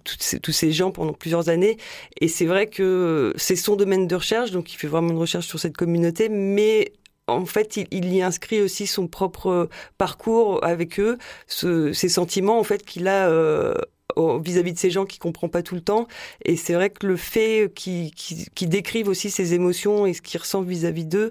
tous ces gens pendant plusieurs années. Et c'est vrai que c'est son domaine de recherche, donc il fait vraiment une recherche sur cette communauté, mais en fait, il, y inscrit aussi son propre parcours avec eux, ce, ces sentiments en fait qu'il a vis-à-vis de ces gens qui comprend pas tout le temps. Et c'est vrai que le fait qu'ils qui, décrivent aussi ses émotions et ce qu'ils ressentent vis-à-vis d'eux,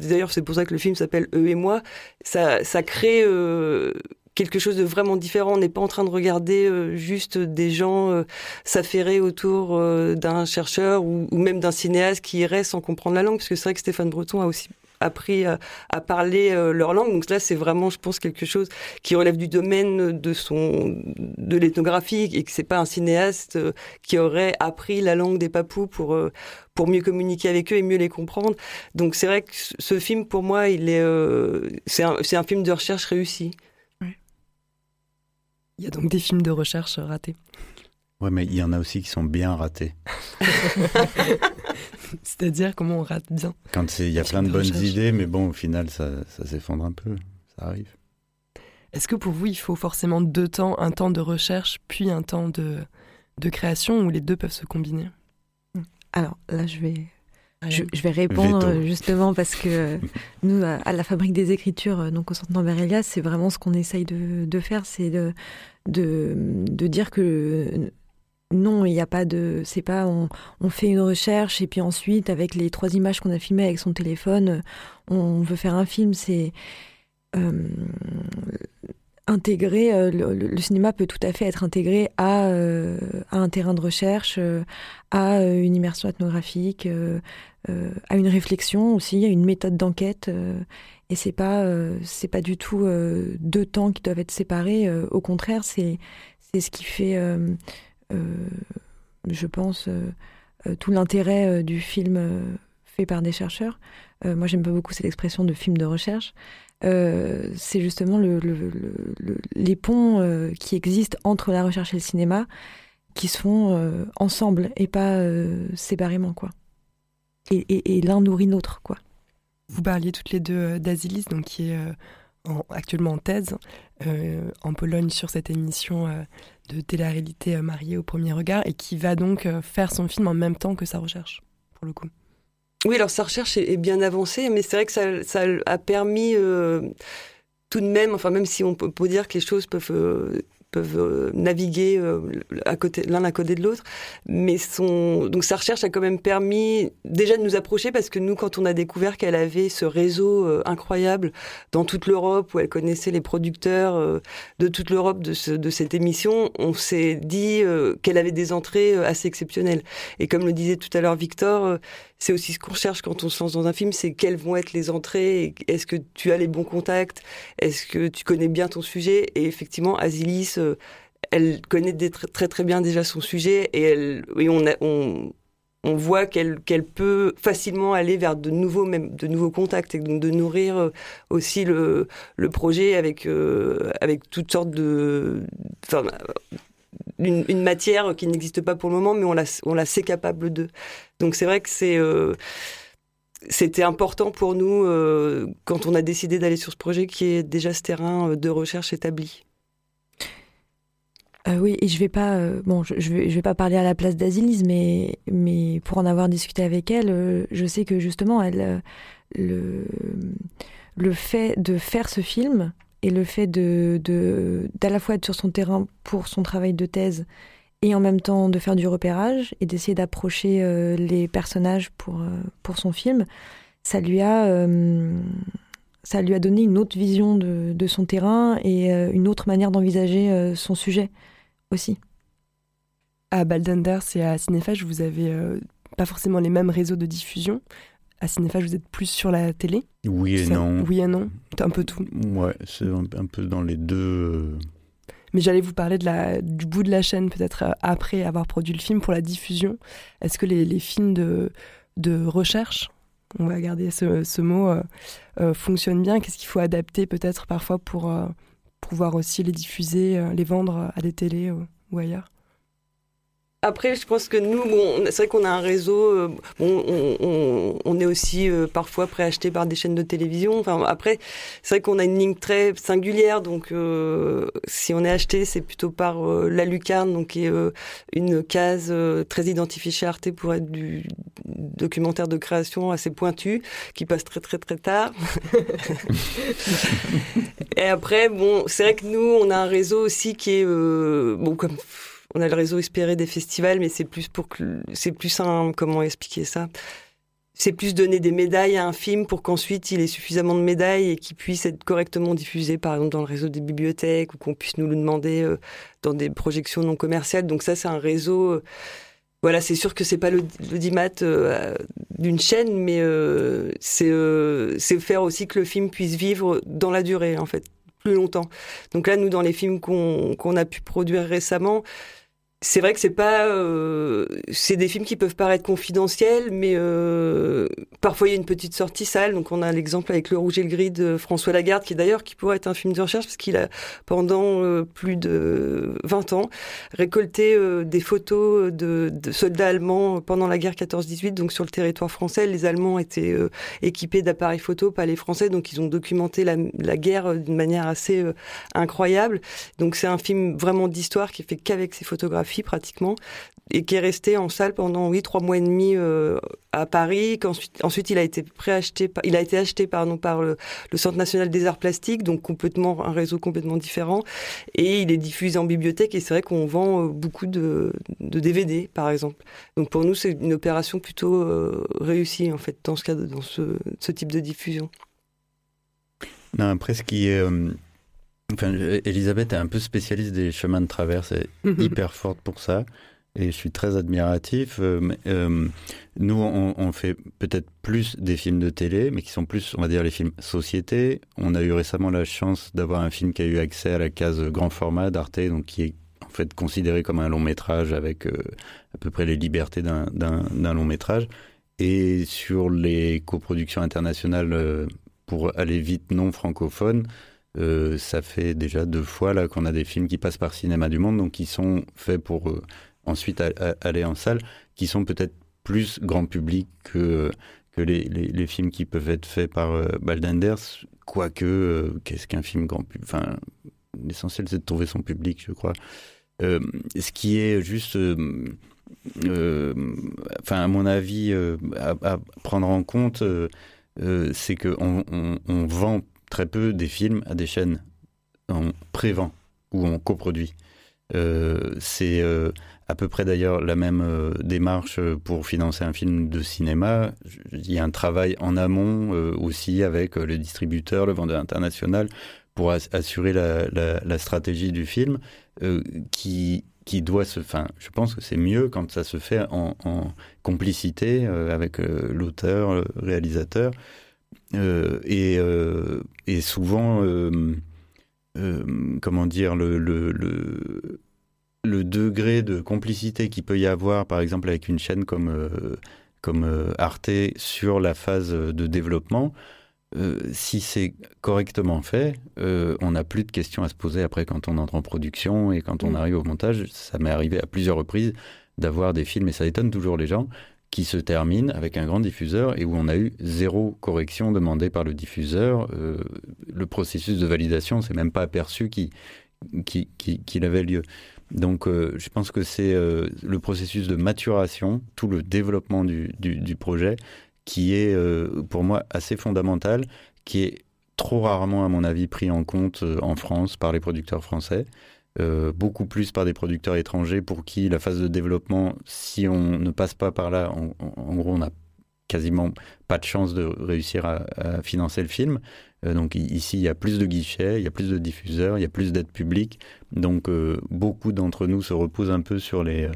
d'ailleurs c'est pour ça que le film s'appelle Eux et moi, ça, ça crée euh, quelque chose de vraiment différent. On n'est pas en train de regarder euh, juste des gens euh, s'affairer autour d'un chercheur ou, ou même d'un cinéaste qui irait sans comprendre la langue, parce que c'est vrai que Stéphane Breton a aussi appris à, parler euh, leur langue. Donc là, c'est vraiment, je pense, quelque chose qui relève du domaine de son de l'ethnographie et que c'est pas un cinéaste euh, qui aurait appris la langue des papous pour euh, pour mieux communiquer avec eux et mieux les comprendre. Donc c'est vrai que ce film, pour moi, il est c'est un, un film de recherche réussi. Il y a donc des films de recherche ratés. Ouais, mais il y en a aussi qui sont bien ratés. C'est-à-dire comment on rate bien Quand il y a plein de, bonnes idées, mais bon, au final, ça, s'effondre un peu. Ça arrive. Est-ce que pour vous, il faut forcément deux temps, un temps de recherche, puis un temps de, de création, ou les deux peuvent se combiner? Alors là, je vais je, vais répondre justement parce que nous, à, la Fabrique des Écritures, donc au Centre Norbert c'est vraiment ce qu'on essaye de, faire, c'est de, de, dire que non, il n'y a pas de. C'est pas. On, fait une recherche et puis ensuite, avec les trois images qu'on a filmées avec son téléphone, on veut faire un film. C'est. Euh, euh, le, cinéma peut tout à fait être intégré à, euh, un terrain de recherche, à une immersion ethnographique, à une réflexion aussi, à une méthode d'enquête. et c'est pas, c'est pas du tout deux temps qui doivent être séparés. au contraire, c'est, c'est ce qui fait euh, je pense, euh, euh, tout l'intérêt du film fait par des chercheurs. moi, j'aime pas beaucoup cette expression de film de recherche. c'est justement le, les ponts qui existent entre la recherche et le cinéma qui se font ensemble et pas séparément quoi. Et, l'un nourrit l'autre quoi. Vous parliez toutes les deux d'Asilis, donc qui est actuellement en thèse en Pologne sur cette émission de télé-réalité euh, mariée au premier regard et qui va donc euh, faire son film en même temps que sa recherche, pour le coup. Oui, alors sa recherche est, bien avancée, mais c'est vrai que ça, ça a permis euh, tout de même, enfin même si on peut dire que les choses peuvent peuvent euh, naviguer euh, à côté l'un à côté de l'autre. Mais son donc sa recherche a quand même permis déjà de nous approcher parce que nous, quand on a découvert qu'elle avait ce réseau euh, incroyable dans toute l'Europe où elle connaissait les producteurs de toute l'Europe de, de cette émission, on s'est dit qu'elle avait des entrées assez exceptionnelles. Et comme le disait tout à l'heure Victor, c'est aussi ce qu'on cherche quand on se lance dans un film, c'est quelles vont être les entrées, est-ce que tu as les bons contacts, est-ce que tu connais bien ton sujet. Et effectivement, Asilis, euh, elle connaît très très bien déjà son sujet et, on, voit qu'elle peut facilement aller vers de nouveaux contacts et donc de nourrir euh, aussi le, projet avec euh, avec toutes sortes de une, matière qui n'existe pas pour le moment, mais on la, sait capable de. Donc c'est vrai que c'était important pour nous quand on a décidé d'aller sur ce projet qui est déjà ce terrain de recherche établi. Oui, et je vais pas, bon, je, vais, pas parler à la place d'Asilis, mais, pour en avoir discuté avec elle, je sais que justement, elle, le, fait de faire ce film, et le fait de, d'à la fois être sur son terrain pour son travail de thèse et en même temps de faire du repérage et d'essayer d'approcher euh, les personnages pour, euh, son film, ça lui a, euh, ça lui a donné une autre vision de son terrain et une autre manière d'envisager son sujet aussi. À Baldenders et à Cinéphage, vous avez pas forcément les mêmes réseaux de diffusion, à Cinéphage, vous êtes plus sur la télé Oui et non. Oui et non, un peu tout. Ouais, c'est un, peu dans les deux. Euh. Mais j'allais vous parler de la, du bout de la chaîne, peut-être euh, après avoir produit le film, pour la diffusion. Est-ce que les, films de, de recherche, on va garder ce, mot, euh, fonctionnent bien? Qu'est-ce qu'il faut adapter peut-être parfois pour pouvoir aussi les diffuser, les vendre à des télés ou ailleurs après, je pense que nous, bon, c'est vrai qu'on a un réseau. Euh, bon, on, on, est aussi euh, parfois préacheté par des chaînes de télévision. Enfin, après, c'est vrai qu'on a une ligne très singulière. Donc, euh, si on est acheté, c'est plutôt par la lucarne, donc qui est une case très identifiée chez Arte pour être du documentaire de création assez pointu, qui passe très très très tard. Et après, bon, c'est vrai que nous, on a un réseau aussi qui est bon comme on a le réseau espéré des festivals, mais c'est plus pour que c'est plus un comment expliquer ça? C'est plus donner des médailles à un film pour qu'ensuite il ait suffisamment de médailles et qu'il puisse être correctement diffusé, par exemple dans le réseau des bibliothèques ou qu'on puisse nous le demander euh, dans des projections non commerciales. Donc ça, c'est un réseau. Euh, voilà, c'est sûr que c'est pas l'audimat euh, d'une chaîne, mais c'est faire aussi que le film puisse vivre dans la durée, en fait, plus longtemps. Donc là, nous, dans les films qu'on a pu produire récemment, c'est vrai que c'est pas, euh, c'est des films qui peuvent paraître confidentiels, mais euh, parfois il y a une petite sortie sale. Donc on a l'exemple avec Le Rouge et le Gris de François Lagarde, qui d'ailleurs qui pourrait être un film de recherche parce qu'il a pendant euh, plus de 20 ans récolté des photos de, soldats allemands pendant la guerre 14-18, donc sur le territoire français. Les Allemands étaient équipés d'appareils photo, pas les Français, donc ils ont documenté la, la guerre d'une manière assez incroyable. Donc c'est un film vraiment d'histoire qui fait qu'avec ses photographies pratiquement, et qui est resté en salle pendant oui trois mois et demi euh, à Paris. Qu'ensuite, ensuite il a été préacheté, il a été acheté par le, Centre national des arts plastiques, donc complètement un réseau complètement différent, et il est diffusé en bibliothèque. Et c'est vrai qu'on vend euh, beaucoup de, DVD par exemple. Donc pour nous c'est une opération plutôt euh, réussie en fait dans ce cas, dans ce, type de diffusion. Qui est Enfin, Elisabeth est un peu spécialiste des chemins de traverse, elle est mhm. hyper forte pour ça. Et je suis très admiratif. Euh, euh, nous, on, on fait peut-être plus des films de télé, mais qui sont plus, on va dire, les films société. On a eu récemment la chance d'avoir un film qui a eu accès à la case grand format d'Arte, donc qui est en fait considéré comme un long métrage avec euh, à peu près les libertés d'un long métrage. Et sur les coproductions internationales pour aller vite non francophones, euh, ça fait déjà deux fois là qu'on a des films qui passent par Cinéma du Monde, donc qui sont faits pour euh, ensuite aller en salle, qui sont peut-être plus grand public que, les, films qui peuvent être faits par euh, Baldenders, quoique, qu'est-ce qu'un film grand public Enfin, l'essentiel c'est de trouver son public, je crois. ce qui est juste... enfin, à mon avis, à, prendre en compte, c'est qu'on on, on vend très peu des films à des chaînes en pré-vend ou en coproduit. Euh, c'est euh, à peu près d'ailleurs la même euh, démarche pour financer un film de cinéma. Il y a un travail en amont aussi avec le distributeur, le vendeur international, pour assurer la, stratégie du film qui, qui doit se... Enfin, je pense que c'est mieux quand ça se fait en, en complicité avec l'auteur, le réalisateur. Euh, et, euh, et, souvent, euh, comment dire, le, le, le, degré de complicité qu'il peut y avoir, par exemple, avec une chaîne comme, comme Arte sur la phase de développement, si c'est correctement fait, on n'a plus de questions à se poser après quand on entre en production et quand on mm. arrive au montage. Ça m'est arrivé à plusieurs reprises d'avoir des films, et ça étonne toujours les gens, qui se termine avec un grand diffuseur et où on a eu zéro correction demandée par le diffuseur. Euh, le processus de validation s'est même pas aperçu qu'il qui, qui, avait lieu. Donc euh, je pense que c'est euh, le processus de maturation, tout le développement du, du projet qui est pour moi assez fondamental, qui est trop rarement à mon avis pris en compte en France par les producteurs français. Euh, beaucoup plus par des producteurs étrangers pour qui la phase de développement, si on ne passe pas par là, en, gros, on n'a quasiment pas de chance de réussir à, financer le film. Euh, donc ici, il y a plus de guichets, il y a plus de diffuseurs, il y a plus d'aide publique. Donc euh, beaucoup d'entre nous se reposent un peu sur les,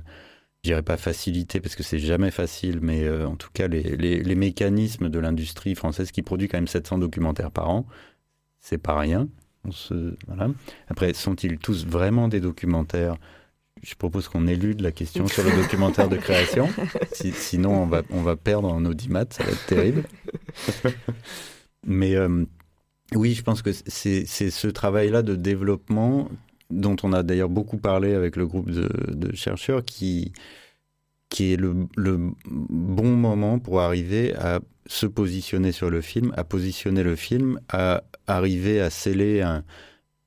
je dirais pas facilité parce que c'est jamais facile, mais en tout cas les, les, les mécanismes de l'industrie française qui produit quand même 700 documentaires par an, c'est pas rien. Après, sont-ils tous vraiment des documentaires? Je propose qu'on élude la question sur le documentaire de création. sinon, on va, on va perdre en audimat, ça va être terrible. Mais euh, oui, je pense que c'est ce travail-là de développement dont on a d'ailleurs beaucoup parlé avec le groupe de, de chercheurs qui, qui est le, bon moment pour arriver à se positionner sur le film, à positionner le film, à arriver à sceller un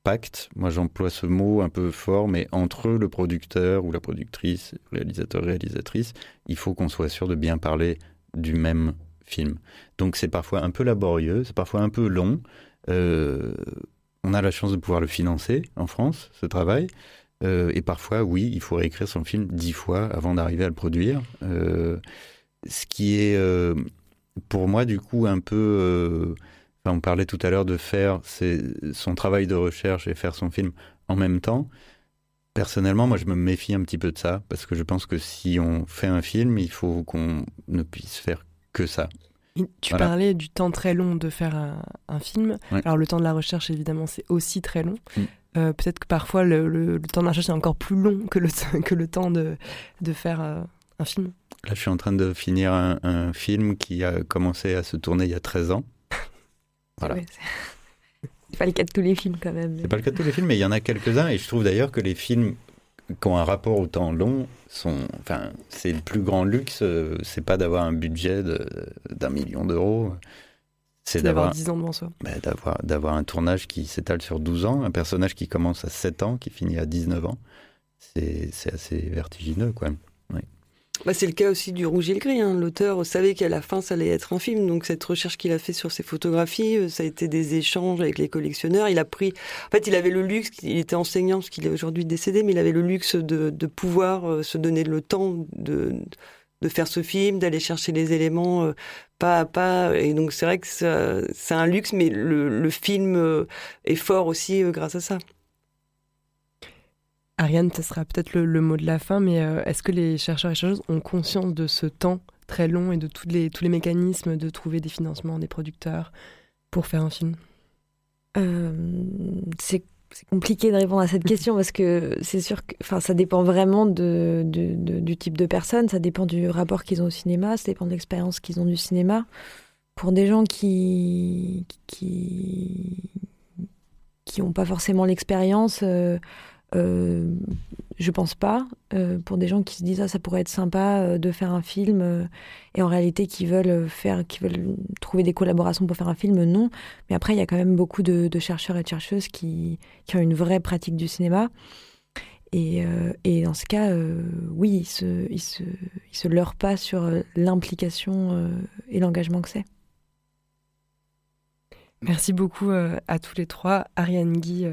pacte, moi j'emploie ce mot un peu fort, mais entre le producteur ou la productrice, réalisateur, réalisatrice, il faut qu'on soit sûr de bien parler du même film. Donc c'est parfois un peu laborieux, c'est parfois un peu long. Euh, on a la chance de pouvoir le financer en France, ce travail. Euh, et parfois, oui, il faut réécrire son film dix fois avant d'arriver à le produire. Euh, ce qui est, euh, pour moi, du coup, un peu... on parlait tout à l'heure de faire son travail de recherche et faire son film en même temps. Personnellement, moi, je me méfie un petit peu de ça, parce que je pense que si on fait un film, il faut qu'on ne puisse faire que ça. Tu parlais du temps très long de faire un, film. Alors le temps de la recherche, évidemment, c'est aussi très long. Mm. Euh, peut-être que parfois le, temps recherche est encore plus long que le, que le temps de, de faire euh, un film. Là, je suis en train de finir un, film qui a commencé à se tourner il y a 13 ans. voilà. c'est pas le cas de tous les films quand même. C'est pas le cas de tous les films, mais il y en a quelques-uns et je trouve d'ailleurs que les films qui ont un rapport au temps long sont, enfin, c'est le plus grand luxe, euh, c'est pas d'avoir un budget d'un million d'euros. C'est d'avoir 10 ans devant soi. Bah, d'avoir, d'avoir un tournage qui s'étale sur 12 ans, un personnage qui commence à 7 ans, qui finit à 19 ans. c'est assez vertigineux, quoi. Bah, c'est le cas aussi du Rouge et le Gris. Hein. L'auteur savait qu'à la fin, ça allait être un film. Donc, cette recherche qu'il a fait sur ses photographies, euh, ça a été des échanges avec les collectionneurs. Il a pris. En fait, il avait le luxe, il était enseignant, parce qu'il est aujourd'hui décédé, mais il avait le luxe de, de pouvoir euh, se donner le temps de, de faire ce film, d'aller chercher les éléments euh, pas à pas. Et donc, c'est vrai que c'est un luxe, mais le, le film est fort aussi grâce à ça. Ariane, ce sera peut-être le, mot de la fin, mais euh, est-ce que les chercheurs et chercheuses ont conscience de ce temps très long et de tous les, tous les mécanismes de trouver des financements, des producteurs pour faire un film? Euh, C'est compliqué de répondre à cette question parce que c'est sûr que ça dépend vraiment du type de personne, ça dépend du rapport qu'ils ont au cinéma, ça dépend de l'expérience qu'ils ont du cinéma. Pour des gens qui qui qui n'ont pas forcément l'expérience, euh, euh, je pense pas. Euh, pour des gens qui se disent ah ça pourrait être sympa euh, de faire un film et en réalité qui veulent faire, qui veulent trouver des collaborations pour faire un film, non. Mais après il y a quand même beaucoup de, chercheurs et de chercheuses qui, qui, ont une vraie pratique du cinéma. Et, et dans ce cas, oui, ils se, ils se, ils se leurrent pas sur l'implication et l'engagement que c'est. Merci beaucoup à tous les trois. Ariane Guy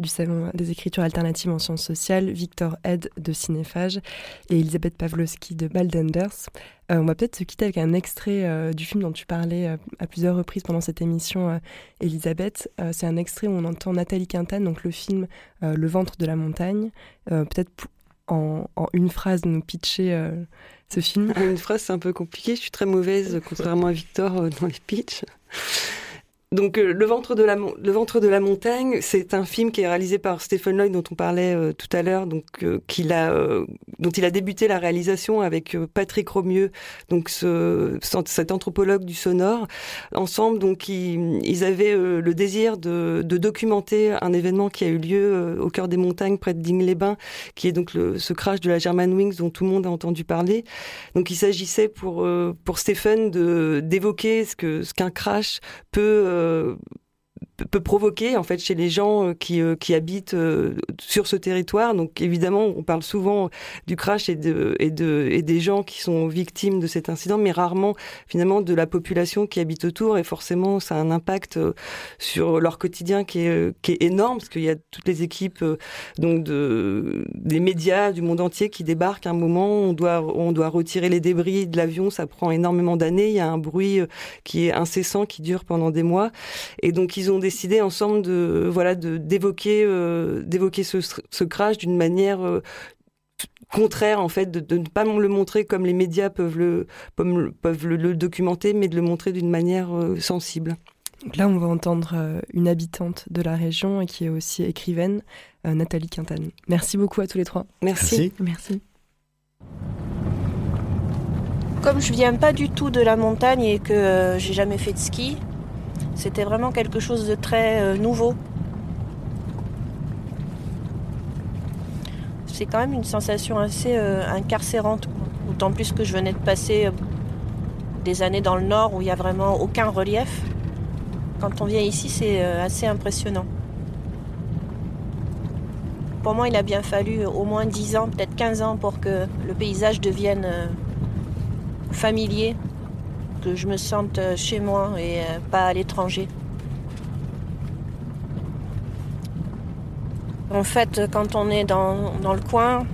du Salon des écritures alternatives en sciences sociales, Victor Ed de Cinéphage et Elisabeth Pavlovski de Baldenders. Euh, on va peut-être se quitter avec un extrait euh, du film dont tu parlais euh, à plusieurs reprises pendant cette émission, Elisabeth. C'est un extrait où on entend Nathalie Quintane, donc le film Le ventre de la montagne. peut-être en, en, une phrase nous pitcher ce film. Une phrase, c'est un peu compliqué. Je suis très mauvaise, contrairement à Victor, dans les pitchs. Donc euh, le ventre de la montagne, c'est un film qui est réalisé par Stephen Lloyd dont on parlait euh, tout à l'heure, donc euh, qu'il a dont il a débuté la réalisation avec Patrick Romieux, donc ce, cet anthropologue du sonore. Ensemble, donc ils, ils avaient le désir de, de, documenter un événement qui a eu lieu au cœur des montagnes près de Digne-les-Bains, qui est donc le, ce crash de la Germanwings dont tout le monde a entendu parler. Donc il s'agissait pour pour Stephen de d'évoquer ce que ce qu'un crash peut Uh. Peut provoquer en fait chez les gens euh, qui, euh, qui habitent euh, sur ce territoire. Donc évidemment, on parle souvent du crash et, de, et, de, et des gens qui sont victimes de cet incident, mais rarement finalement de la population qui habite autour. Et forcément, ça a un impact sur leur quotidien qui est, qui est énorme, parce qu'il y a toutes les équipes donc de, des médias du monde entier qui débarquent à un moment. On doit, on doit retirer les débris de l'avion, ça prend énormément d'années. Il y a un bruit qui est incessant, qui dure pendant des mois. Et donc ils ont des décidé ensemble de voilà de d'évoquer euh, d'évoquer ce, ce, crash d'une manière euh, contraire en fait de, ne pas le montrer comme les médias peuvent le peuvent le, documenter mais de le montrer d'une manière euh, sensible. là, on va entendre une habitante de la région et qui est aussi écrivaine, Nathalie Quintane. Merci beaucoup à tous les trois. Merci. Merci. Comme je viens pas du tout de la montagne et que j'ai jamais fait de ski, c'était vraiment quelque chose de très euh, nouveau. C'est quand même une sensation assez euh, incarcérante, d'autant plus que je venais de passer euh, des années dans le nord où il n'y a vraiment aucun relief. Quand on vient ici, c'est assez impressionnant. Pour moi, il a bien fallu au moins 10 ans, peut-être 15 ans pour que le paysage devienne familier que je me sente euh, chez moi et euh, pas à l'étranger. En fait, quand on est dans, le coin,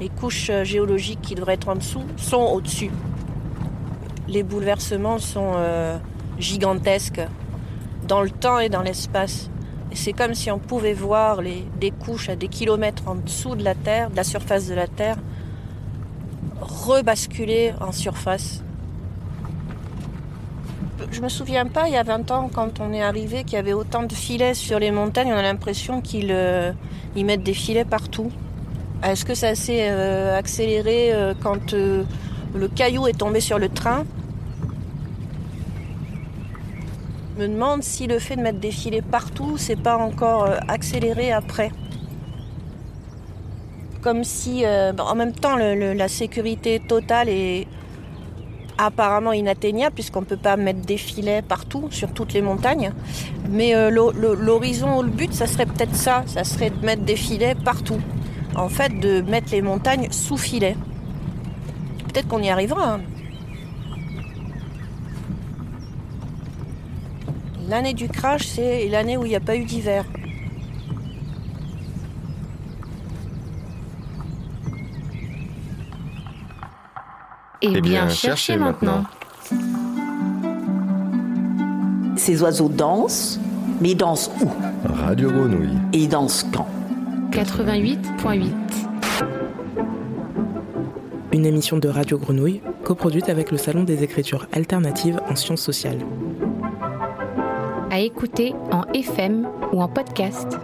les couches euh, géologiques qui devraient être en dessous sont au-dessus. Les bouleversements sont gigantesques dans le temps et dans l'espace. C'est comme si on pouvait voir des couches à des kilomètres en dessous de la Terre, de la surface de la Terre, rebasculer en surface je me souviens pas, il y a 20 ans, quand on est arrivé, qu'il y avait autant de filets sur les montagnes. On a l'impression qu'ils euh, mettent des filets partout. Est-ce que ça s'est euh, accéléré euh, quand le caillou est tombé sur le train? Je me demande si le fait de mettre des filets partout, c'est pas encore accéléré après. Comme si, en même temps, la sécurité totale est apparemment inatteignable puisqu'on ne peut pas mettre des filets partout sur toutes les montagnes. Mais euh, l'horizon ou le but, ça serait peut-être ça, ça serait de mettre des filets partout. en fait, de mettre les montagnes sous filet. Peut-être qu'on y arrivera. hein. L'année du crash, c'est l'année où il n'y a pas eu d'hiver. Eh bien, cherchez maintenant. Ces oiseaux dansent, mais ils dansent où? Radio Grenouille. Et ils dansent quand? 88.8. Une émission de Radio Grenouille, coproduite avec le Salon des écritures alternatives en sciences sociales. À écouter en FM ou en podcast